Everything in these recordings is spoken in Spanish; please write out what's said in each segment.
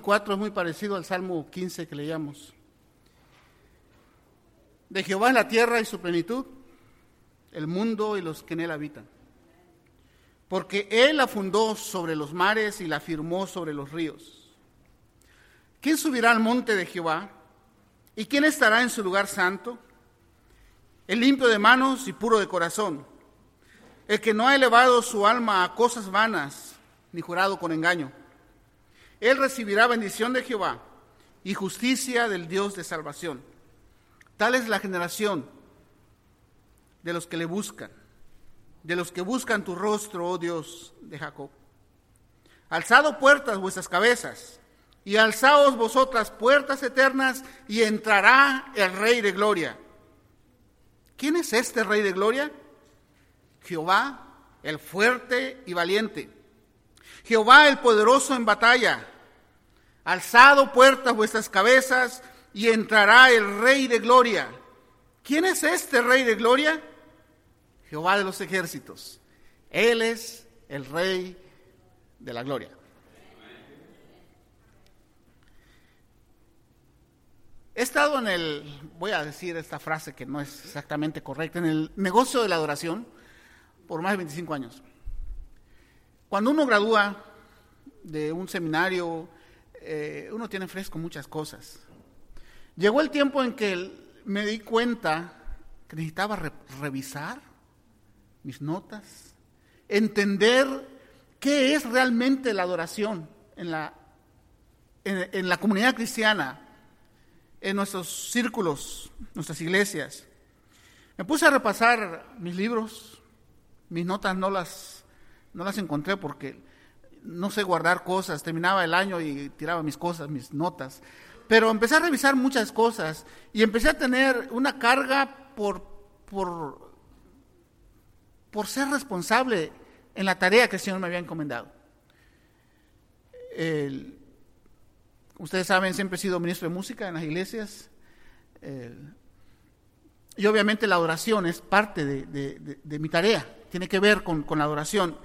4 es muy parecido al Salmo 15 que leíamos. De Jehová es la tierra y su plenitud, el mundo y los que en él habitan. Porque él la fundó sobre los mares y la firmó sobre los ríos. ¿Quién subirá al monte de Jehová? ¿Y quién estará en su lugar santo? El limpio de manos y puro de corazón, el que no ha elevado su alma a cosas vanas, ni jurado con engaño. Él recibirá bendición de Jehová y justicia del Dios de salvación. Tal es la generación de los que le buscan, de los que buscan tu rostro, oh Dios de Jacob. Alzado puertas vuestras cabezas, y alzaos vosotras puertas eternas, y entrará el Rey de Gloria. ¿Quién es este Rey de Gloria? Jehová, el fuerte y valiente. Jehová, el poderoso en batalla. Alzado puertas vuestras cabezas, y entrará el Rey de Gloria. ¿Quién es este Rey de Gloria? Jehová de los ejércitos. Él es el Rey de la Gloria. He estado en el, voy a decir esta frase que no es exactamente correcta, en el negocio de la adoración por más de 25 años. Cuando uno gradúa de un seminario, eh, uno tiene fresco muchas cosas. Llegó el tiempo en que me di cuenta que necesitaba revisar mis notas, entender qué es realmente la adoración en la, en la comunidad cristiana, en nuestros círculos, nuestras iglesias. Me puse a repasar mis libros, mis notas no las, no las encontré porque no sé guardar cosas, terminaba el año y tiraba mis cosas, mis notas. Pero empecé a revisar muchas cosas y empecé a tener una carga por, por, por ser responsable en la tarea que el Señor me había encomendado. ustedes saben, siempre he sido ministro de música en las iglesias. y obviamente la adoración es parte de, mi tarea, tiene que ver con, con la adoración.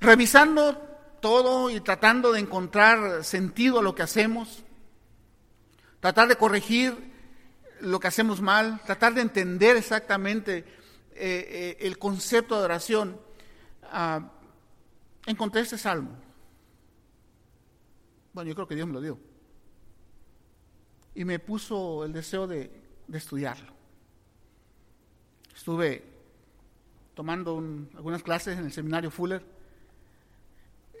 Revisando todo y tratando de encontrar sentido a lo que hacemos, tratar de corregir lo que hacemos mal, tratar de entender exactamente eh, eh, el concepto de adoración, ah, encontré este salmo. Bueno, yo creo que Dios me lo dio. Y me puso el deseo de, estudiarlo. Estuve tomando algunas clases en el seminario Fuller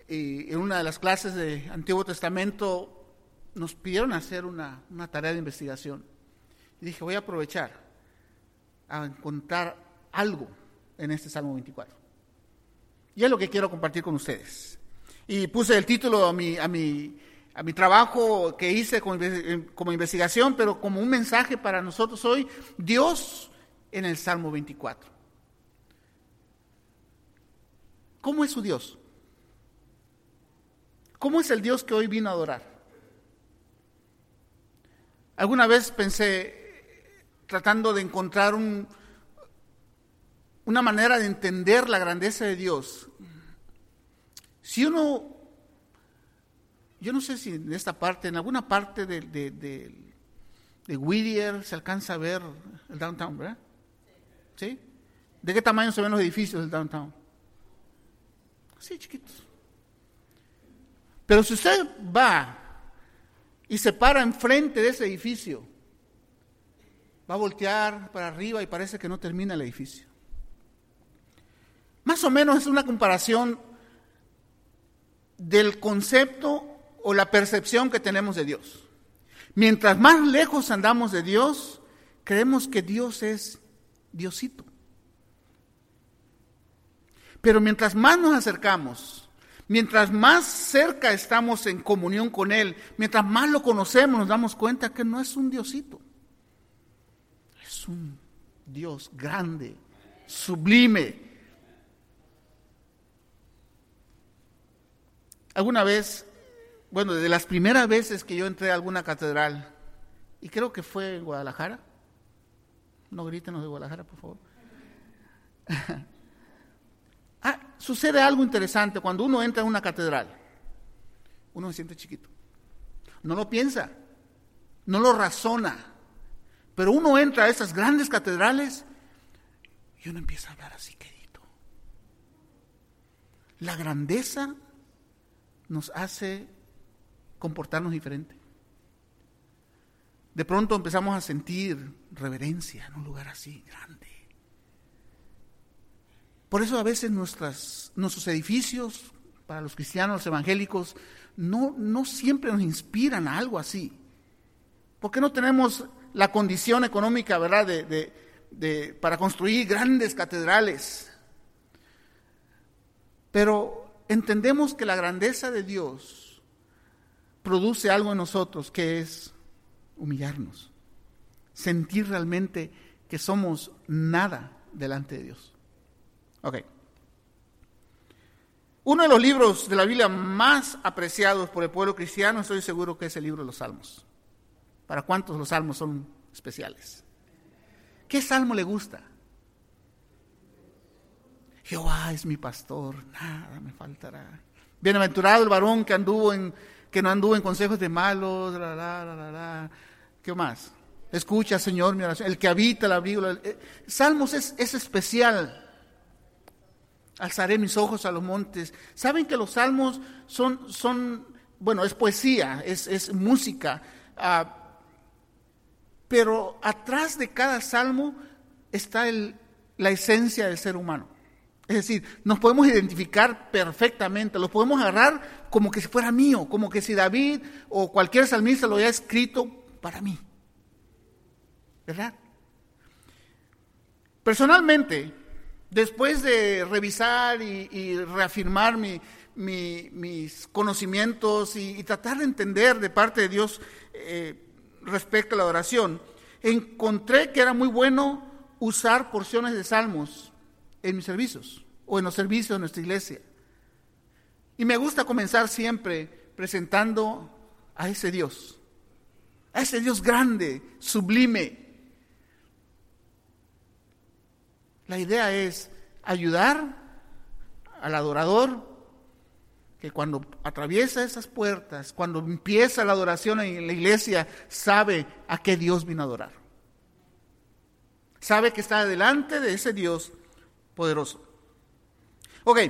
y en una de las clases de Antiguo Testamento nos pidieron hacer una, tarea de investigación. Y dije, voy a aprovechar a encontrar algo en este Salmo 24. Y es lo que quiero compartir con ustedes. Y puse el título a mi, trabajo que hice como, como investigación, pero como un mensaje para nosotros hoy, Dios en el Salmo 24. ¿Cómo es su Dios? ¿Cómo es el Dios que hoy vino a adorar? Alguna vez pensé, tratando de encontrar un, una manera de entender la grandeza de Dios, si uno, yo no sé si en esta parte, en alguna parte de, de, de, Whittier se alcanza a ver el downtown, ¿verdad? ¿Sí? ¿De qué tamaño se ven los edificios del downtown? Así chiquitos. Pero si usted va y se para enfrente de ese edificio, va a voltear para arriba y parece que no termina el edificio. Más o menos es una comparación del concepto o la percepción que tenemos de Dios. Mientras más lejos andamos de Dios, creemos que Dios es Diosito. Pero mientras más nos acercamos, Mientras más cerca estamos en comunión con Él, mientras más lo conocemos, nos damos cuenta que no es un Diosito. Es un Dios grande, sublime. Alguna vez, bueno, de las primeras veces que yo entré a alguna catedral, y creo que fue en Guadalajara, no grítenos de Guadalajara, por favor. Sucede algo interesante cuando uno entra en una catedral. uno se siente chiquito. No lo piensa, no lo razona. Pero uno entra a esas grandes catedrales y uno empieza a hablar así, querido. La grandeza nos hace comportarnos diferente. De pronto empezamos a sentir reverencia en un lugar así grande. Por eso a veces nuestros edificios, para los cristianos evangélicos, no, no siempre nos inspiran a algo así. ¿Por qué no tenemos la condición económica, verdad, de, de, para construir grandes catedrales? Pero entendemos que la grandeza de Dios produce algo en nosotros que es humillarnos, sentir realmente que somos nada delante de Dios. Ok. Uno de los libros de la Biblia más apreciados por el pueblo cristiano, estoy seguro que es el libro de los Salmos. ¿Para cuántos los salmos son especiales? ¿Qué salmo le gusta? Jehová es mi pastor, nada me faltará. Bienaventurado el varón que anduvo en que no anduvo en consejos de malos, la, la, la, ¿Qué más? Escucha, Señor, mi oración. El que habita la abrigo. Eh, salmos es, es especial. Alzaré mis ojos a los montes. Saben que los salmos son, son bueno, es poesía, es, es música, ah, pero atrás de cada salmo está el, la esencia del ser humano. Es decir, nos podemos identificar perfectamente, lo podemos agarrar como que si fuera mío, como que si David o cualquier salmista lo haya escrito para mí. ¿Verdad? Personalmente, Después de revisar y, reafirmar mis conocimientos y, tratar de entender de parte de Dios eh, respecto a la oración, encontré que era muy bueno usar porciones de salmos en mis servicios o en los servicios de nuestra iglesia. Y me gusta comenzar siempre presentando a ese Dios, a ese Dios grande, sublime, La idea es ayudar al adorador que cuando atraviesa esas puertas, cuando empieza la adoración en la iglesia, sabe a qué Dios vino a adorar. Sabe que está delante de ese Dios poderoso. Ok,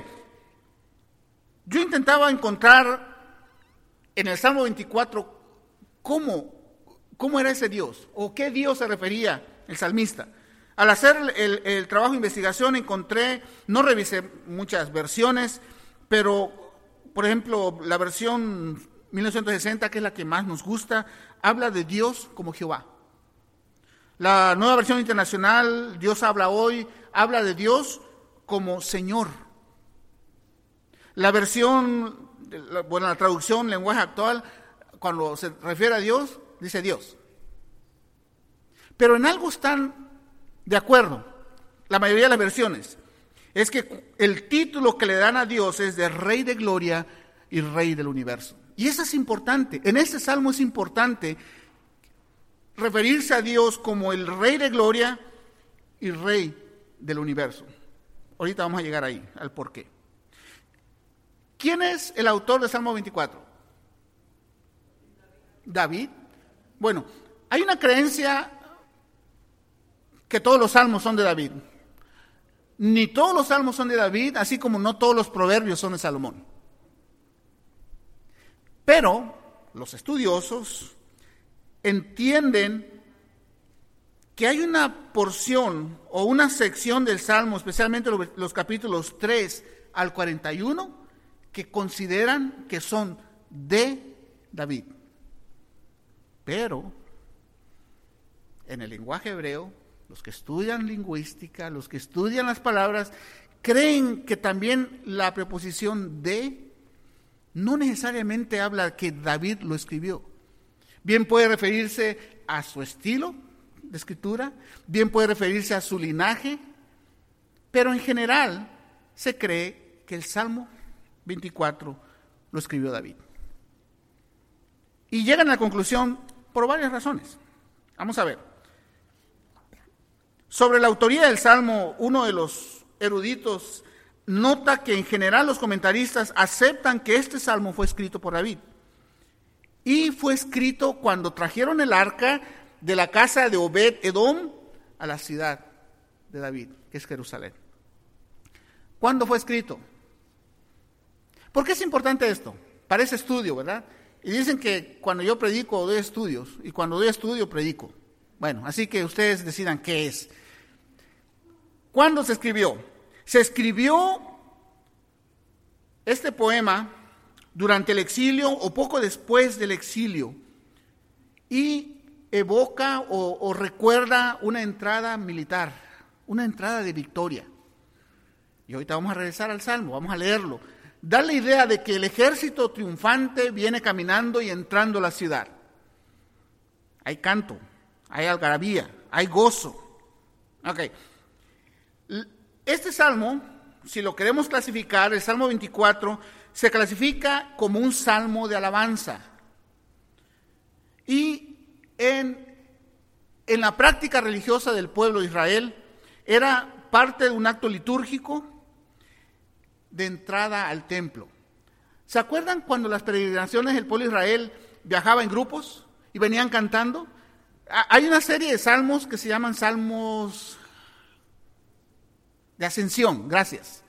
yo intentaba encontrar en el Salmo 24 cómo, cómo era ese Dios o qué Dios se refería el salmista. Al hacer el, trabajo de investigación encontré, no revisé muchas versiones, pero por ejemplo la versión 1960, que es la que más nos gusta, habla de Dios como Jehová. La nueva versión internacional, Dios habla hoy, habla de Dios como Señor. La versión, bueno, la traducción, lenguaje actual, cuando se refiere a Dios, dice Dios. Pero en algo están de acuerdo, la mayoría de las versiones, es que el título que le dan a Dios es de Rey de Gloria y Rey del Universo. Y eso es importante. En este salmo es importante referirse a Dios como el Rey de Gloria y Rey del Universo. Ahorita vamos a llegar ahí, al por qué. ¿Quién es el autor del Salmo 24? David. Bueno, hay una creencia que todos los salmos son de David. Ni todos los salmos son de David, así como no todos los proverbios son de Salomón. Pero los estudiosos entienden que hay una porción o una sección del Salmo, especialmente los capítulos 3 al 41, que consideran que son de David. Pero en el lenguaje hebreo los que estudian lingüística, los que estudian las palabras, creen que también la preposición de no necesariamente habla que David lo escribió. Bien puede referirse a su estilo de escritura, bien puede referirse a su linaje, pero en general se cree que el Salmo 24 lo escribió David. Y llegan a la conclusión por varias razones. Vamos a ver. Sobre la autoría del Salmo, uno de los eruditos nota que en general los comentaristas aceptan que este Salmo fue escrito por David. y fue escrito cuando trajeron el arca de la casa de Obed Edom a la ciudad de David, que es Jerusalén. ¿Cuándo fue escrito? ¿Por qué es importante esto? Para ese estudio, ¿verdad? Y dicen que cuando yo predico doy estudios y cuando doy estudio predico. Bueno, así que ustedes decidan qué es. ¿Cuándo se escribió? Se escribió este poema durante el exilio o poco después del exilio y evoca o, recuerda una entrada militar, una entrada de victoria. Y ahorita vamos a regresar al Salmo, vamos a leerlo. Da la idea de que el ejército triunfante viene caminando y entrando a la ciudad. Hay canto, hay algarabía, hay gozo. Ok. Este salmo, si lo queremos clasificar, el Salmo 24, se clasifica como un salmo de alabanza. Y en, en la práctica religiosa del pueblo de Israel, era parte de un acto litúrgico de entrada al templo. ¿Se acuerdan cuando las peregrinaciones del pueblo de Israel viajaba en grupos y venían cantando? Hay una serie de salmos que se llaman salmos de ascensión, gracias.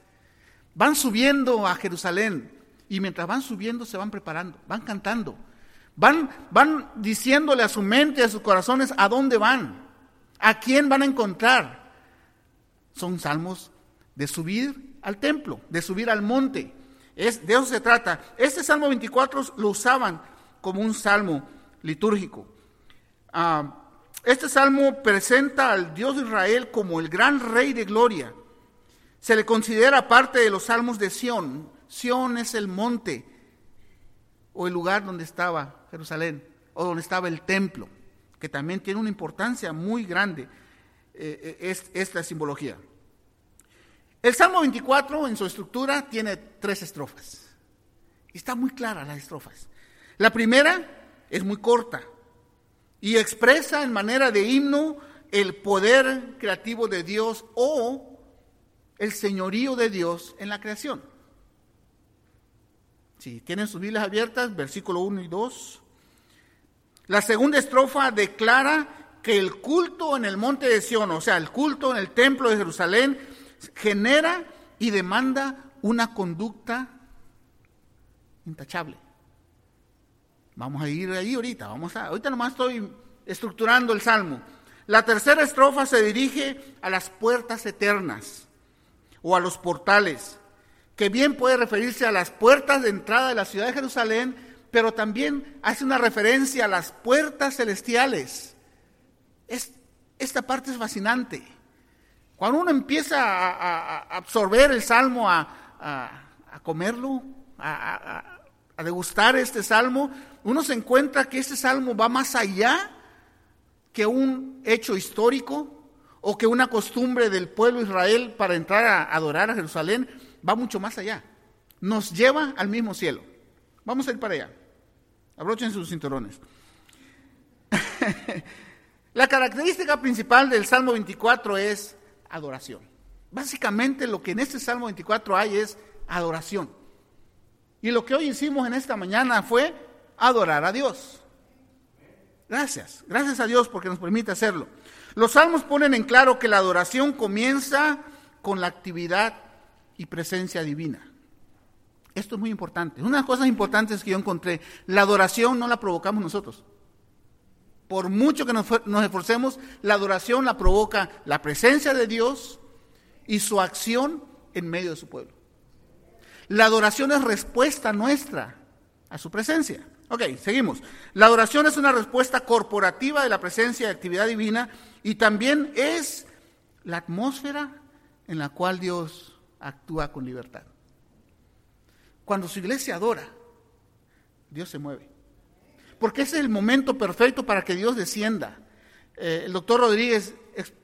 Van subiendo a Jerusalén y mientras van subiendo se van preparando, van cantando, van, van diciéndole a su mente, a sus corazones, a dónde van, a quién van a encontrar. Son salmos de subir al templo, de subir al monte. Es, de eso se trata. Este Salmo 24 lo usaban como un salmo litúrgico. Ah, este salmo presenta al Dios de Israel como el gran rey de gloria. Se le considera parte de los salmos de Sión. Sión es el monte o el lugar donde estaba Jerusalén o donde estaba el templo, que también tiene una importancia muy grande eh, eh, esta simbología. El Salmo 24 en su estructura tiene tres estrofas. Está muy clara las estrofas. La primera es muy corta y expresa en manera de himno el poder creativo de Dios o el señorío de Dios en la creación. Si tienen sus Biblias abiertas, versículo 1 y 2. La segunda estrofa declara que el culto en el monte de Sion, o sea, el culto en el templo de Jerusalén, genera y demanda una conducta intachable. Vamos a ir ahí ahorita, vamos a, ahorita nomás estoy estructurando el salmo. La tercera estrofa se dirige a las puertas eternas o a los portales, que bien puede referirse a las puertas de entrada de la ciudad de Jerusalén, pero también hace una referencia a las puertas celestiales. esta parte es fascinante. Cuando uno empieza a, absorber el salmo, a, comerlo, a, degustar este salmo, uno se encuentra que este salmo va más allá que un hecho histórico o que una costumbre del pueblo Israel para entrar a adorar a Jerusalén, va mucho más allá. Nos lleva al mismo cielo. Vamos a ir para allá. Abrochen sus cinturones. La característica principal del Salmo 24 es adoración. Básicamente lo que en este Salmo 24 hay es adoración. Y lo que hoy hicimos en esta mañana fue adorar a Dios. Gracias, gracias a Dios porque nos permite hacerlo. Los salmos ponen en claro que la adoración comienza con la actividad y presencia divina. Esto es muy importante. Una de las cosas importantes que yo encontré, la adoración no la provocamos nosotros. Por mucho que nos, esforcemos, la adoración la provoca la presencia de Dios y su acción en medio de su pueblo. La adoración es respuesta nuestra a su presencia. Ok, seguimos. La adoración es una respuesta corporativa de la presencia y actividad divina y también es la atmósfera en la cual Dios actúa con libertad. Cuando su iglesia adora, Dios se mueve porque ese es el momento perfecto para que Dios descienda. Eh, el doctor Rodríguez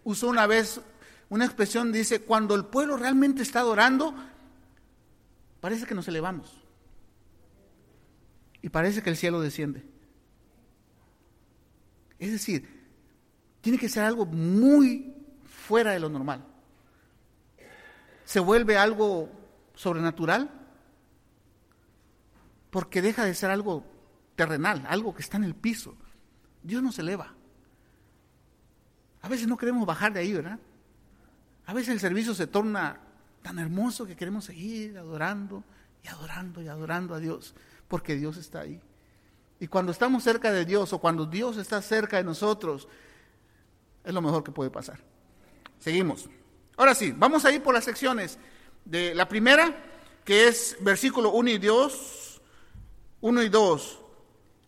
usó una vez una expresión, dice, cuando el pueblo realmente está adorando, parece que nos elevamos. Y parece que el cielo desciende. Es decir, tiene que ser algo muy fuera de lo normal. Se vuelve algo sobrenatural porque deja de ser algo terrenal, algo que está en el piso. Dios nos eleva. A veces no queremos bajar de ahí, ¿verdad? A veces el servicio se torna tan hermoso que queremos seguir adorando y adorando y adorando a Dios, porque Dios está ahí. Y cuando estamos cerca de Dios o cuando Dios está cerca de nosotros, es lo mejor que puede pasar. Seguimos. Ahora sí, vamos a ir por las secciones. De la primera, que es versículo 1 y 2, 1 y 2.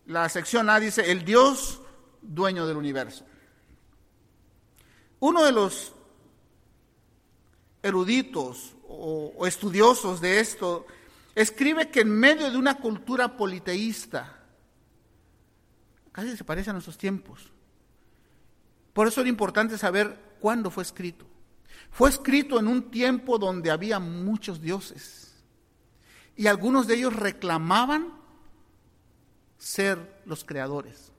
La sección A dice, el Dios dueño del universo. Uno de los eruditos o, estudiosos de esto escribe que en medio de una cultura politeísta, casi se parece a nuestros tiempos, por eso era importante saber cuándo fue escrito. Fue escrito en un tiempo donde había muchos dioses y algunos de ellos reclamaban ser los creadores.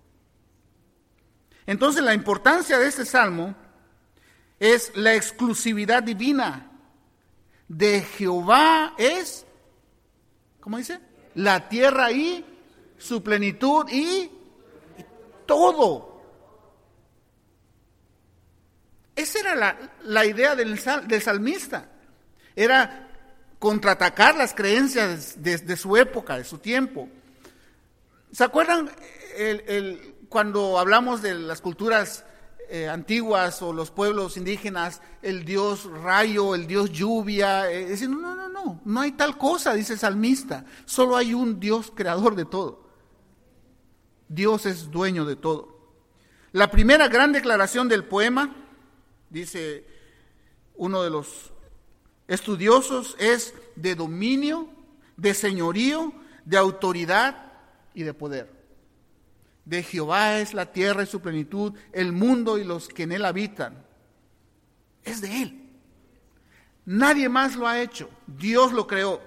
Entonces la importancia de este salmo es la exclusividad divina. De Jehová es, ¿cómo dice? La tierra y su plenitud y, todo. Esa era la, idea del, del, salmista. Era contraatacar las creencias de, su época, de su tiempo. ¿Se acuerdan el, cuando hablamos de las culturas eh, antiguas o los pueblos indígenas, el dios rayo, el dios lluvia. Eh, es no, no, no, no hay tal cosa, dice el salmista. Solo hay un Dios creador de todo. Dios es dueño de todo. La primera gran declaración del poema, dice uno de los estudiosos, es de dominio, de señorío, de autoridad y de poder. De Jehová es la tierra y su plenitud, el mundo y los que en él habitan. Es de él. Nadie más lo ha hecho. Dios lo creó.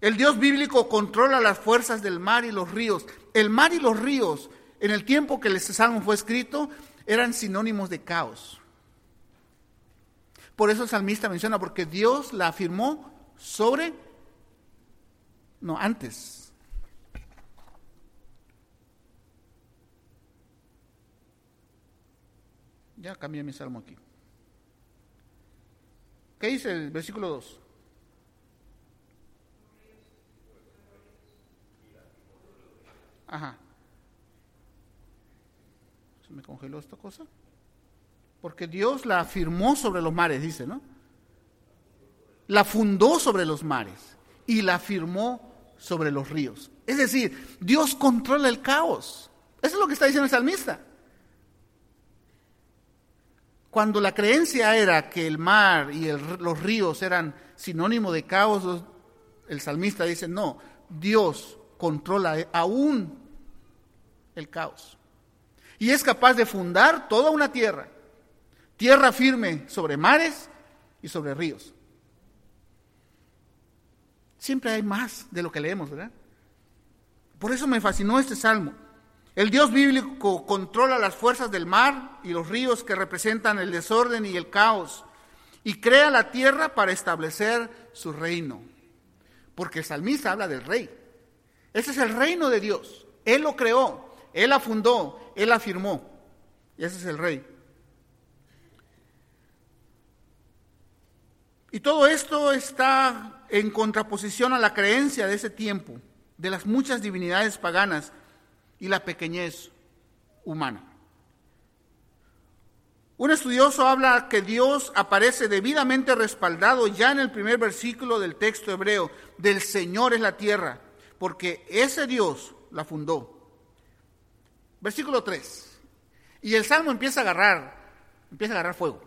El Dios bíblico controla las fuerzas del mar y los ríos. El mar y los ríos, en el tiempo que el salmo fue escrito, eran sinónimos de caos. Por eso el salmista menciona, porque Dios la afirmó sobre, no, antes, Ya cambié mi salmo aquí. ¿Qué dice el versículo 2? Ajá. ¿Se me congeló esta cosa? Porque Dios la afirmó sobre los mares, dice, ¿no? La fundó sobre los mares y la afirmó sobre los ríos. Es decir, Dios controla el caos. Eso es lo que está diciendo el salmista. Cuando la creencia era que el mar y los ríos eran sinónimo de caos, el salmista dice, no, Dios controla aún el caos. Y es capaz de fundar toda una tierra, tierra firme sobre mares y sobre ríos. Siempre hay más de lo que leemos, ¿verdad? Por eso me fascinó este salmo. El Dios bíblico controla las fuerzas del mar y los ríos que representan el desorden y el caos y crea la tierra para establecer su reino. Porque el salmista habla del rey. Ese es el reino de Dios. Él lo creó, Él la fundó, Él la firmó. Y ese es el rey. Y todo esto está en contraposición a la creencia de ese tiempo, de las muchas divinidades paganas y la pequeñez humana. Un estudioso habla que Dios aparece debidamente respaldado ya en el primer versículo del texto hebreo, del Señor es la tierra, porque ese Dios la fundó. Versículo 3. Y el salmo empieza a agarrar, empieza a agarrar fuego.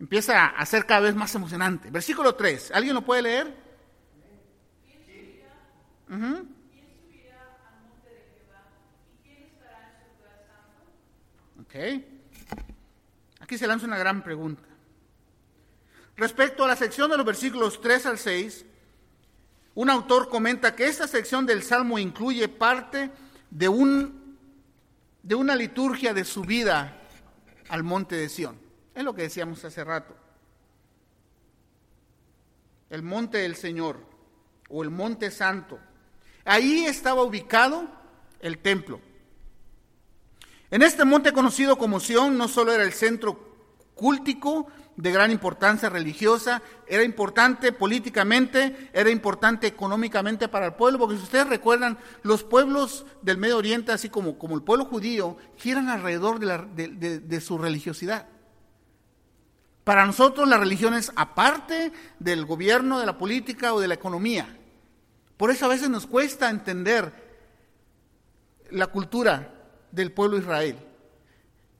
Empieza a ser cada vez más emocionante. Versículo 3. ¿Alguien lo puede leer? Aquí se lanza una gran pregunta. Respecto a la sección de los versículos 3 al 6, un autor comenta que esta sección del Salmo incluye parte de, un, de una liturgia de subida al monte de Sión. Es lo que decíamos hace rato. El monte del Señor o el monte santo. Ahí estaba ubicado el templo. En este monte conocido como Sión no solo era el centro cúltico de gran importancia religiosa, era importante políticamente, era importante económicamente para el pueblo, porque si ustedes recuerdan, los pueblos del Medio Oriente, así como, como el pueblo judío, giran alrededor de, de su religiosidad. Para nosotros la religión es aparte del gobierno, de la política o de la economía. Por eso a veces nos cuesta entender la cultura del pueblo Israel.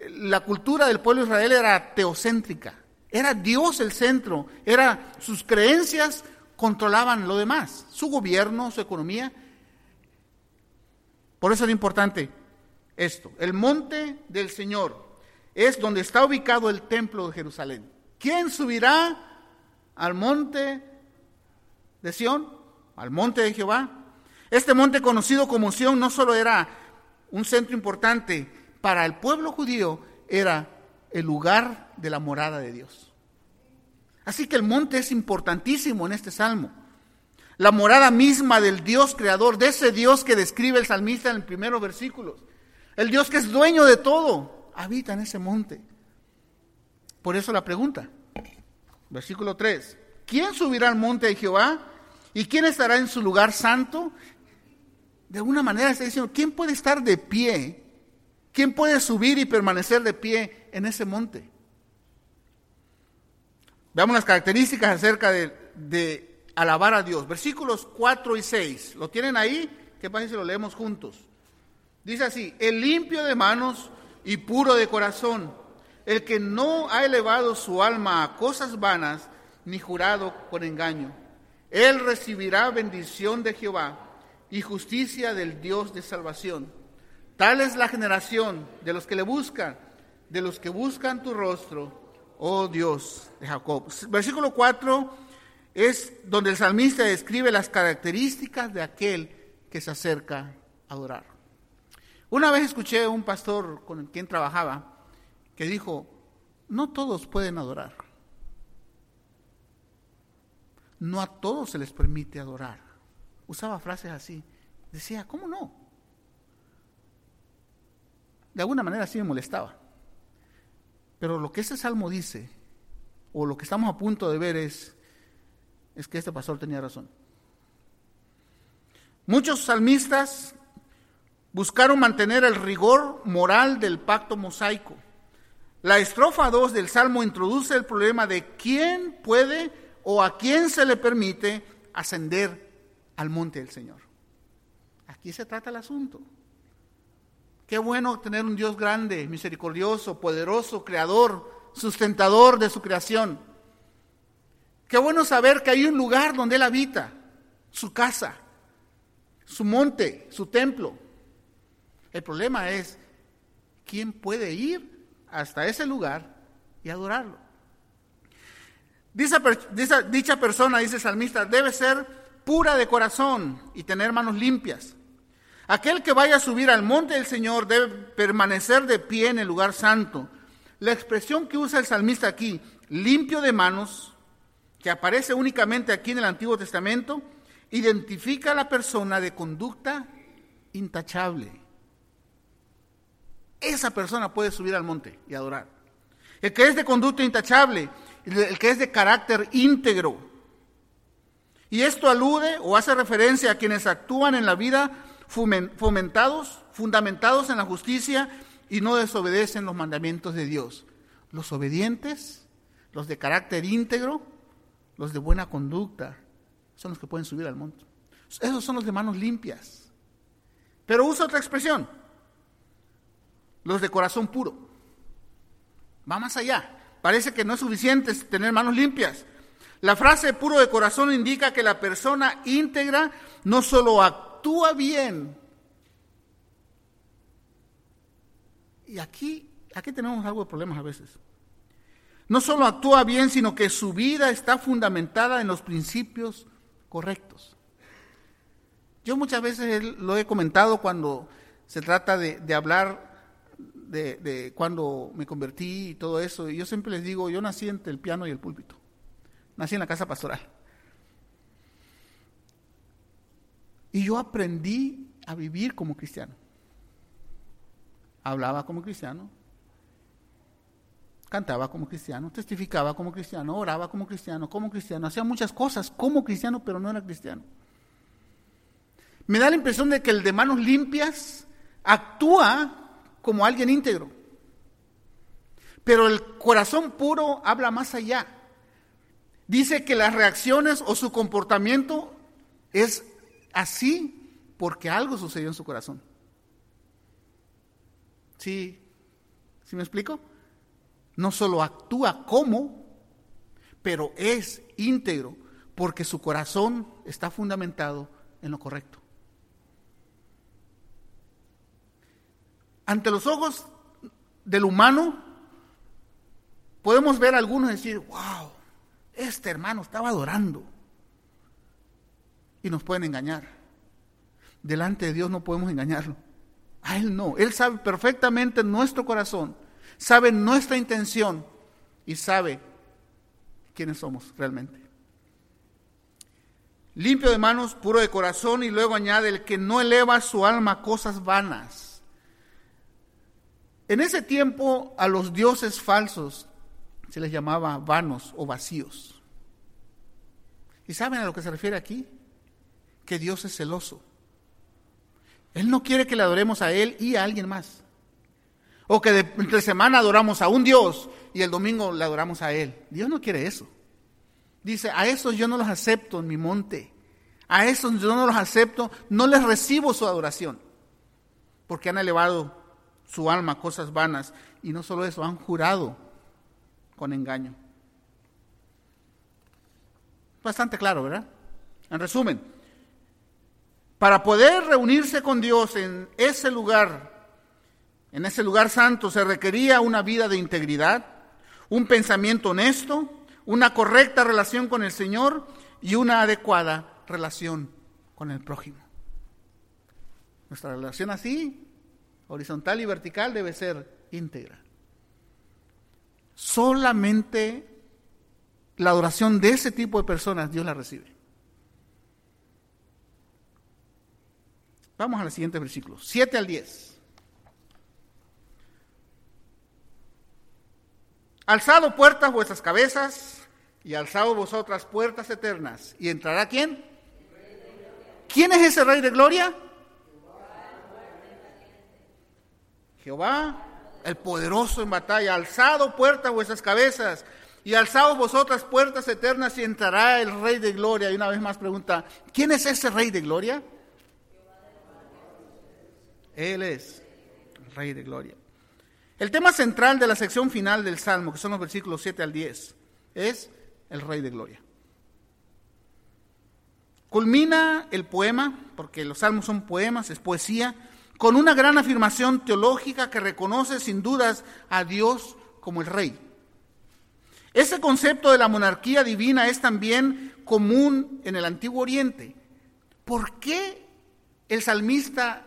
La cultura del pueblo Israel era teocéntrica, era Dios el centro, era sus creencias controlaban lo demás, su gobierno, su economía. Por eso es importante esto. El monte del Señor es donde está ubicado el templo de Jerusalén. ¿Quién subirá al monte de Sión? Al monte de Jehová. Este monte conocido como Sión no solo era un centro importante para el pueblo judío, era el lugar de la morada de Dios. Así que el monte es importantísimo en este salmo. La morada misma del Dios creador, de ese Dios que describe el salmista en los primeros versículos. El Dios que es dueño de todo, habita en ese monte. Por eso la pregunta, versículo 3, ¿quién subirá al monte de Jehová? ¿Y quién estará en su lugar santo? De alguna manera está diciendo, ¿quién puede estar de pie? ¿Quién puede subir y permanecer de pie en ese monte? Veamos las características acerca de, alabar a Dios. Versículos 4 y 6. ¿Lo tienen ahí? ¿Qué pasa si lo leemos juntos? Dice así, el limpio de manos y puro de corazón, el que no ha elevado su alma a cosas vanas, ni jurado con engaño. Él recibirá bendición de Jehová y justicia del Dios de salvación. Tal es la generación de los que le buscan, de los que buscan tu rostro, oh Dios de Jacob. Versículo 4 es donde el salmista describe las características de aquel que se acerca a adorar. Una vez escuché a un pastor con quien trabajaba que dijo, no todos pueden adorar no a todos se les permite adorar. Usaba frases así. Decía, ¿cómo no? De alguna manera sí me molestaba. Pero lo que ese salmo dice, o lo que estamos a punto de ver es, es que este pastor tenía razón. Muchos salmistas buscaron mantener el rigor moral del pacto mosaico. La estrofa 2 del Salmo introduce el problema de quién puede o a quién se le permite ascender al monte del Señor. Aquí se trata el asunto. Qué bueno tener un Dios grande, misericordioso, poderoso, creador, sustentador de su creación. Qué bueno saber que hay un lugar donde Él habita, su casa, su monte, su templo. El problema es, ¿quién puede ir hasta ese lugar y adorarlo? Dicha, persona, dice el salmista, debe ser pura de corazón y tener manos limpias. Aquel que vaya a subir al monte del Señor debe permanecer de pie en el lugar santo. La expresión que usa el salmista aquí, limpio de manos, que aparece únicamente aquí en el Antiguo Testamento, identifica a la persona de conducta intachable. Esa persona puede subir al monte y adorar. El que es de conducta intachable el que es de carácter íntegro. Y esto alude o hace referencia a quienes actúan en la vida fomentados, fundamentados en la justicia y no desobedecen los mandamientos de Dios. Los obedientes, los de carácter íntegro, los de buena conducta, son los que pueden subir al monte. Esos son los de manos limpias. Pero usa otra expresión, los de corazón puro. Va más allá. Parece que no es suficiente tener manos limpias. La frase puro de corazón indica que la persona íntegra no solo actúa bien, y aquí, aquí tenemos algo de problemas a veces. No solo actúa bien, sino que su vida está fundamentada en los principios correctos. Yo muchas veces lo he comentado cuando se trata de, de hablar de, cuando me convertí y todo eso, y yo siempre les digo, yo nací entre el piano y el púlpito. Nací en la casa pastoral. Y yo aprendí a vivir como cristiano. hablaba como cristiano, cantaba como cristiano, testificaba como cristiano, oraba como cristiano, como cristiano, hacía muchas cosas como cristiano, pero no era cristiano. Me da la impresión de que el de manos limpias actúa como alguien íntegro, pero el corazón puro habla más allá. Dice que las reacciones o su comportamiento es así porque algo sucedió en su corazón. ¿Sí? ¿Sí me explico? No solo actúa como, pero es íntegro porque su corazón está fundamentado en lo correcto. Ante los ojos del humano, podemos ver a algunos decir, wow, este hermano estaba adorando. Y nos pueden engañar. Delante de Dios no podemos engañarlo. A Él no. Él sabe perfectamente nuestro corazón, sabe nuestra intención y sabe quiénes somos realmente. Limpio de manos, puro de corazón y luego añade el que no eleva su alma a cosas vanas. En ese tiempo a los dioses falsos se les llamaba vanos o vacíos. ¿Y saben a lo que se refiere aquí? Que Dios es celoso. Él no quiere que le adoremos a Él y a alguien más. O que de, entre semana adoramos a un Dios y el domingo le adoramos a Él. Dios no quiere eso. Dice, a esos yo no los acepto en mi monte. A esos yo no los acepto, no les recibo su adoración. Porque han elevado su alma a cosas vanas. Y no solo eso, han jurado con engaño. Bastante claro, ¿verdad? En resumen, para poder reunirse con Dios en ese lugar, en ese lugar santo, se requería una vida de integridad, un pensamiento honesto, una correcta relación con el Señor y una adecuada relación con el prójimo. Nuestra relación así, horizontal y vertical, debe ser íntegra. Solamente la adoración de ese tipo de personas Dios la recibe. Vamos al siguiente versículo, 7 al 10. Alzado puertas vuestras cabezas y alzado vosotras puertas eternas. ¿Y entrará quién? ¿Quién es ese rey de gloria? Jehová, el poderoso en batalla. Alzado puertas vuestras cabezas y alzado vosotras puertas eternas y entrará el rey de gloria. Y una vez más pregunta, ¿quién es ese rey de gloria? Él es el Rey de Gloria. El tema central de la sección final del Salmo, que son los versículos 7 al 10, es el Rey de Gloria. Culmina el poema, porque los salmos son poemas, es poesía, con una gran afirmación teológica que reconoce sin dudas a Dios como el Rey. Ese concepto de la monarquía divina es también común en el Antiguo Oriente. ¿Por qué el salmista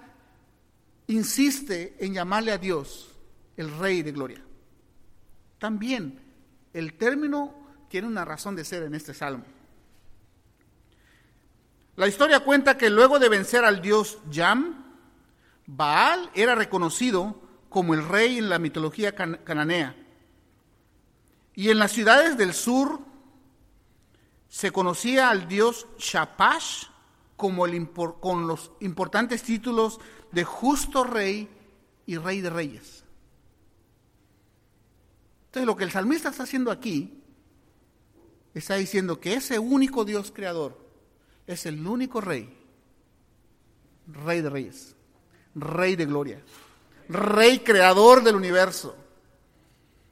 insiste en llamarle a Dios el Rey de Gloria. También el término tiene una razón de ser en este salmo. La historia cuenta que luego de vencer al dios Yam, Baal era reconocido como el rey en la mitología cananea. Y en las ciudades del sur se conocía al dios Shapash como el, con los importantes títulos de justo rey y rey de reyes. Entonces lo que el salmista está haciendo aquí, está diciendo que ese único Dios creador es el único rey, rey de reyes, rey de gloria, rey creador del universo.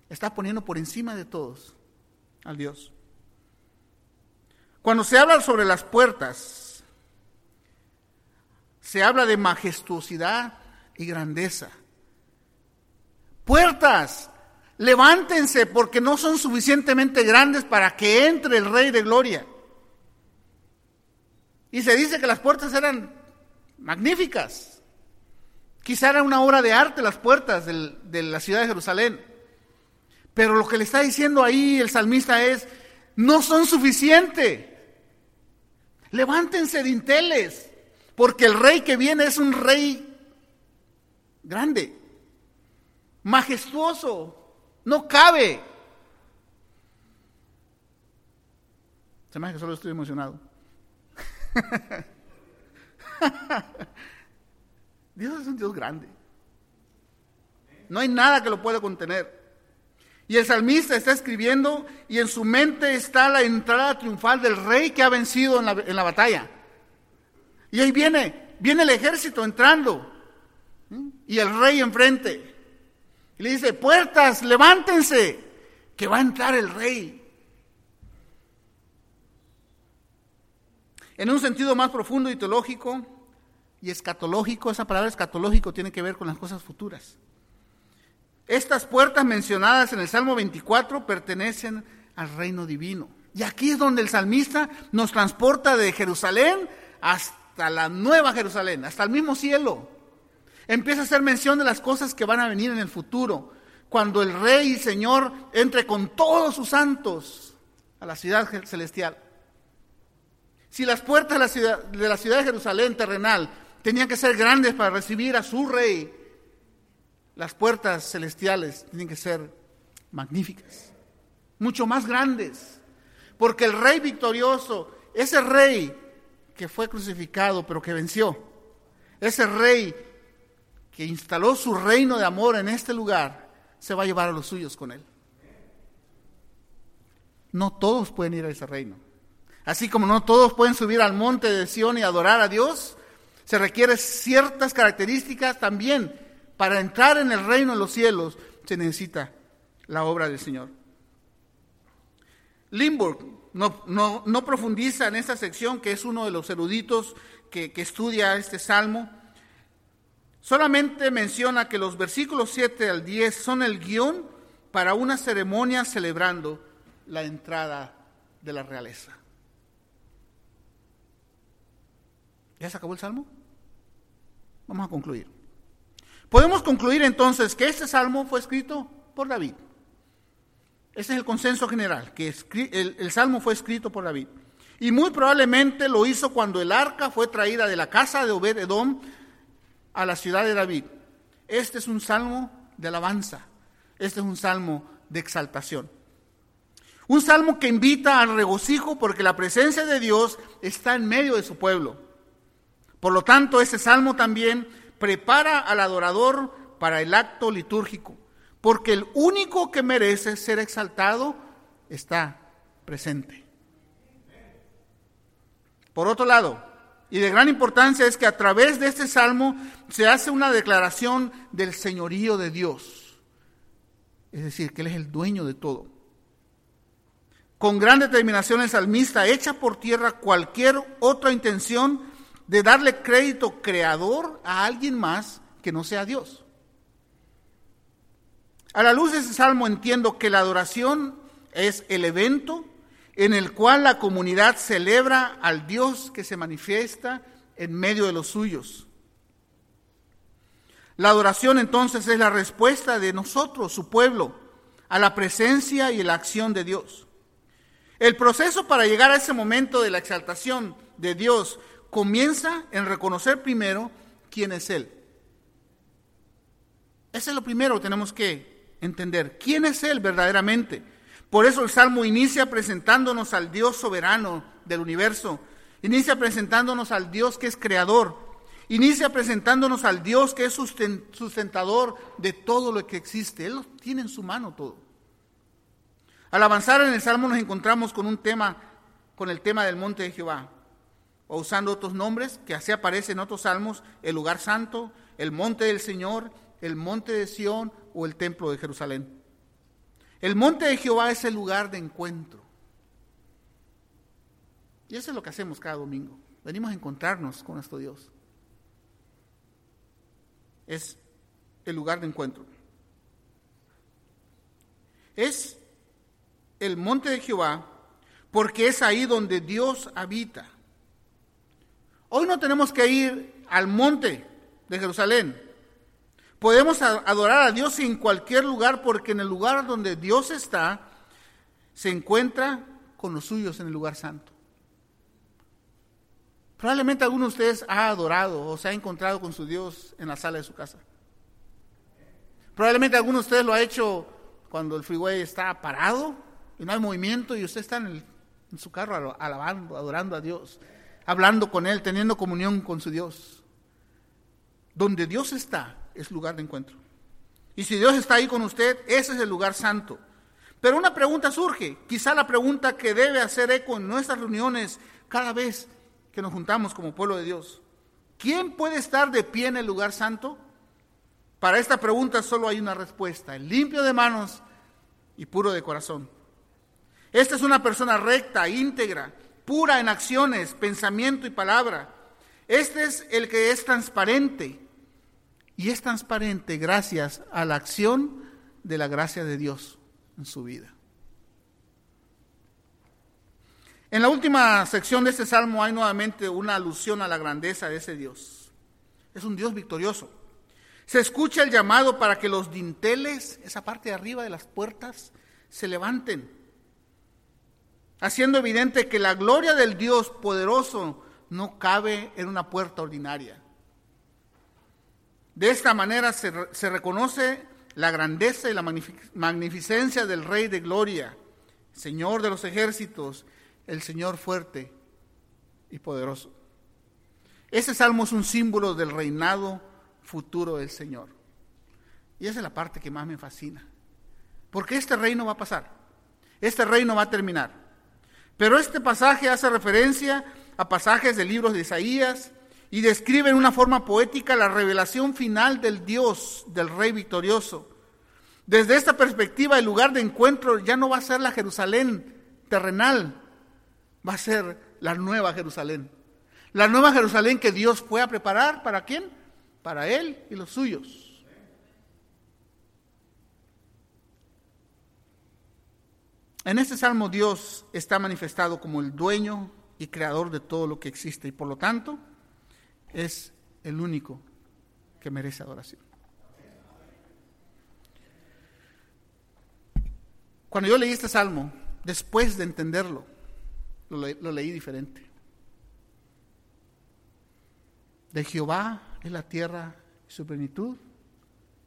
Está poniendo por encima de todos al Dios. Cuando se habla sobre las puertas, se habla de majestuosidad y grandeza. Puertas, levántense porque no son suficientemente grandes para que entre el Rey de Gloria. Y se dice que las puertas eran magníficas. Quizá era una obra de arte las puertas de la ciudad de Jerusalén. Pero lo que le está diciendo ahí el salmista es, no son suficientes. Levántense dinteles porque el rey que viene es un rey grande, majestuoso, no cabe. Se me hace que solo estoy emocionado. Dios es un Dios grande. No hay nada que lo pueda contener. Y el salmista está escribiendo y en su mente está la entrada triunfal del rey que ha vencido en la, en la batalla. Y ahí viene, viene el ejército entrando. Y el rey enfrente. Y le dice, puertas, levántense, que va a entrar el rey. En un sentido más profundo y teológico y escatológico, esa palabra escatológico tiene que ver con las cosas futuras. Estas puertas mencionadas en el Salmo 24 pertenecen al reino divino. Y aquí es donde el salmista nos transporta de Jerusalén hasta la nueva Jerusalén, hasta el mismo cielo. Empieza a hacer mención de las cosas que van a venir en el futuro, cuando el Rey y Señor entre con todos sus santos a la ciudad celestial. Si las puertas de la ciudad de, la ciudad de Jerusalén terrenal tenían que ser grandes para recibir a su Rey, las puertas celestiales tienen que ser magníficas, mucho más grandes, porque el Rey victorioso, ese Rey que fue crucificado pero que venció, ese Rey que instaló su reino de amor en este lugar, se va a llevar a los suyos con él. No todos pueden ir a ese reino. Así como no todos pueden subir al monte de Sión y adorar a Dios, se requieren ciertas características también. Para entrar en el reino de los cielos se necesita la obra del Señor. Limburg no, no, profundiza en esta sección, que es uno de los eruditos que, que estudia este salmo. Solamente menciona que los versículos 7 al 10 son el guion para una ceremonia celebrando la entrada de la realeza. ¿Ya se acabó el salmo? Vamos a concluir. Podemos concluir entonces que este salmo fue escrito por David. Ese es el consenso general, que el, el, salmo fue escrito por David. Y muy probablemente lo hizo cuando el arca fue traída de la casa de Obed Edom a la ciudad de David. Este es un salmo de alabanza. Este es un salmo de exaltación. Un salmo que invita al regocijo porque la presencia de Dios está en medio de su pueblo. Por lo tanto, ese salmo también prepara al adorador para el acto litúrgico, porque el único que merece ser exaltado está presente. Por otro lado, y de gran importancia es que a través de este salmo se hace una declaración del señorío de Dios. Es decir, que Él es el dueño de todo. Con gran determinación el salmista echa por tierra cualquier otra intención de darle crédito creador a alguien más que no sea Dios. A la luz de ese salmo entiendo que la adoración es el evento en el cual la comunidad celebra al Dios que se manifiesta en medio de los suyos. La adoración entonces es la respuesta de nosotros, su pueblo, a la presencia y la acción de Dios. El proceso para llegar a ese momento de la exaltación de Dios comienza en reconocer primero quién es Él. Ese es lo primero que tenemos que entender. ¿Quién es Él verdaderamente? Por eso el Salmo inicia presentándonos al Dios soberano del universo. Inicia presentándonos al Dios que es creador. Inicia presentándonos al Dios que es sustentador de todo lo que existe. Él tiene en su mano todo. Al avanzar en el Salmo nos encontramos con un tema, con el tema del monte de Jehová o usando otros nombres que así aparece en otros salmos, el lugar santo, el monte del Señor, el monte de Sión o el templo de Jerusalén. El monte de Jehová es el lugar de encuentro. Y eso es lo que hacemos cada domingo. Venimos a encontrarnos con nuestro Dios. Es el lugar de encuentro. Es el monte de Jehová porque es ahí donde Dios habita. Hoy no tenemos que ir al monte de Jerusalén. Podemos adorar a Dios en cualquier lugar porque en el lugar donde Dios está se encuentra con los suyos en el lugar santo. Probablemente alguno de ustedes ha adorado o se ha encontrado con su Dios en la sala de su casa. Probablemente alguno de ustedes lo ha hecho cuando el freeway está parado y no hay movimiento y usted está en, en su carro alabando, adorando a Dios, hablando con Él, teniendo comunión con su Dios. Donde Dios está es lugar de encuentro. Y si Dios está ahí con usted, ese es el lugar santo. Pero una pregunta surge, quizá la pregunta que debe hacer eco en nuestras reuniones cada vez que nos juntamos como pueblo de Dios. ¿Quién puede estar de pie en el lugar santo? Para esta pregunta solo hay una respuesta, limpio de manos y puro de corazón. Esta es una persona recta, íntegra, pura en acciones, pensamiento y palabra. Este es el que es transparente. Y es transparente gracias a la acción de la gracia de Dios en su vida. En la última sección de este salmo hay nuevamente una alusión a la grandeza de ese Dios. Es un Dios victorioso. Se escucha el llamado para que los dinteles, esa parte de arriba de las puertas, se levanten, haciendo evidente que la gloria del Dios poderoso no cabe en una puerta ordinaria. De esta manera se, se reconoce la grandeza y la magnificencia del Rey de Gloria, Señor de los ejércitos, el Señor fuerte y poderoso. Ese salmo es un símbolo del reinado futuro del Señor. Y esa es la parte que más me fascina. Porque este reino va a pasar. Este reino va a terminar. Pero este pasaje hace referencia a pasajes de libros de Isaías, y describe en una forma poética la revelación final del Dios, del Rey victorioso. Desde esta perspectiva, el lugar de encuentro ya no va a ser la Jerusalén terrenal, va a ser la nueva Jerusalén. La nueva Jerusalén que Dios fue a preparar para quién? Para Él y los suyos. En este salmo Dios está manifestado como el dueño y creador de todo lo que existe y por lo tanto es el único que merece adoración. Cuando yo leí este salmo, después de entenderlo, lo, leí diferente. De Jehová es la tierra y su plenitud,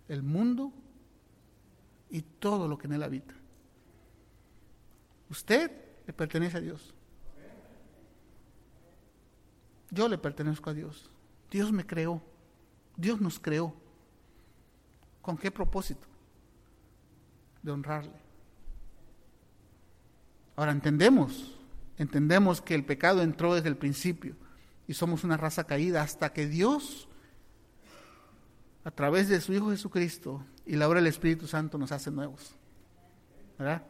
el mundo y todo lo que en él habita. Usted le pertenece a Dios. Yo le pertenezco a Dios. Dios me creó, Dios nos creó. ¿Con qué propósito? De honrarle. Ahora entendemos, entendemos que el pecado entró desde el principio y somos una raza caída hasta que Dios, a través de su Hijo Jesucristo y la obra del Espíritu Santo, nos hace nuevos. ¿Verdad?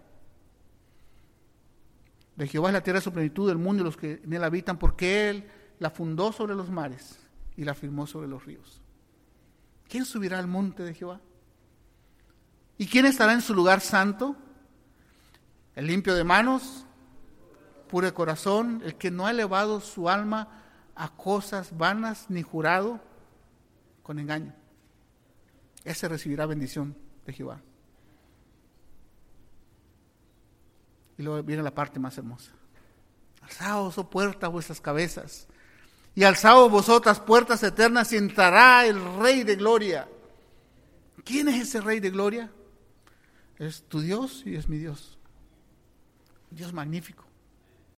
De Jehová es la tierra de su plenitud, el mundo y los que en él habitan, porque Él la fundó sobre los mares y la firmó sobre los ríos. ¿Quién subirá al monte de Jehová? ¿Y quién estará en su lugar santo? El limpio de manos, puro de corazón, el que no ha elevado su alma a cosas vanas ni jurado con engaño. Ese recibirá bendición de Jehová. Y luego viene la parte más hermosa. Alzaos, oh puertas, vuestras cabezas, y alzaos vosotras puertas eternas y entrará el Rey de Gloria. ¿Quién es ese Rey de Gloria? Es tu Dios y es mi Dios. Dios magnífico.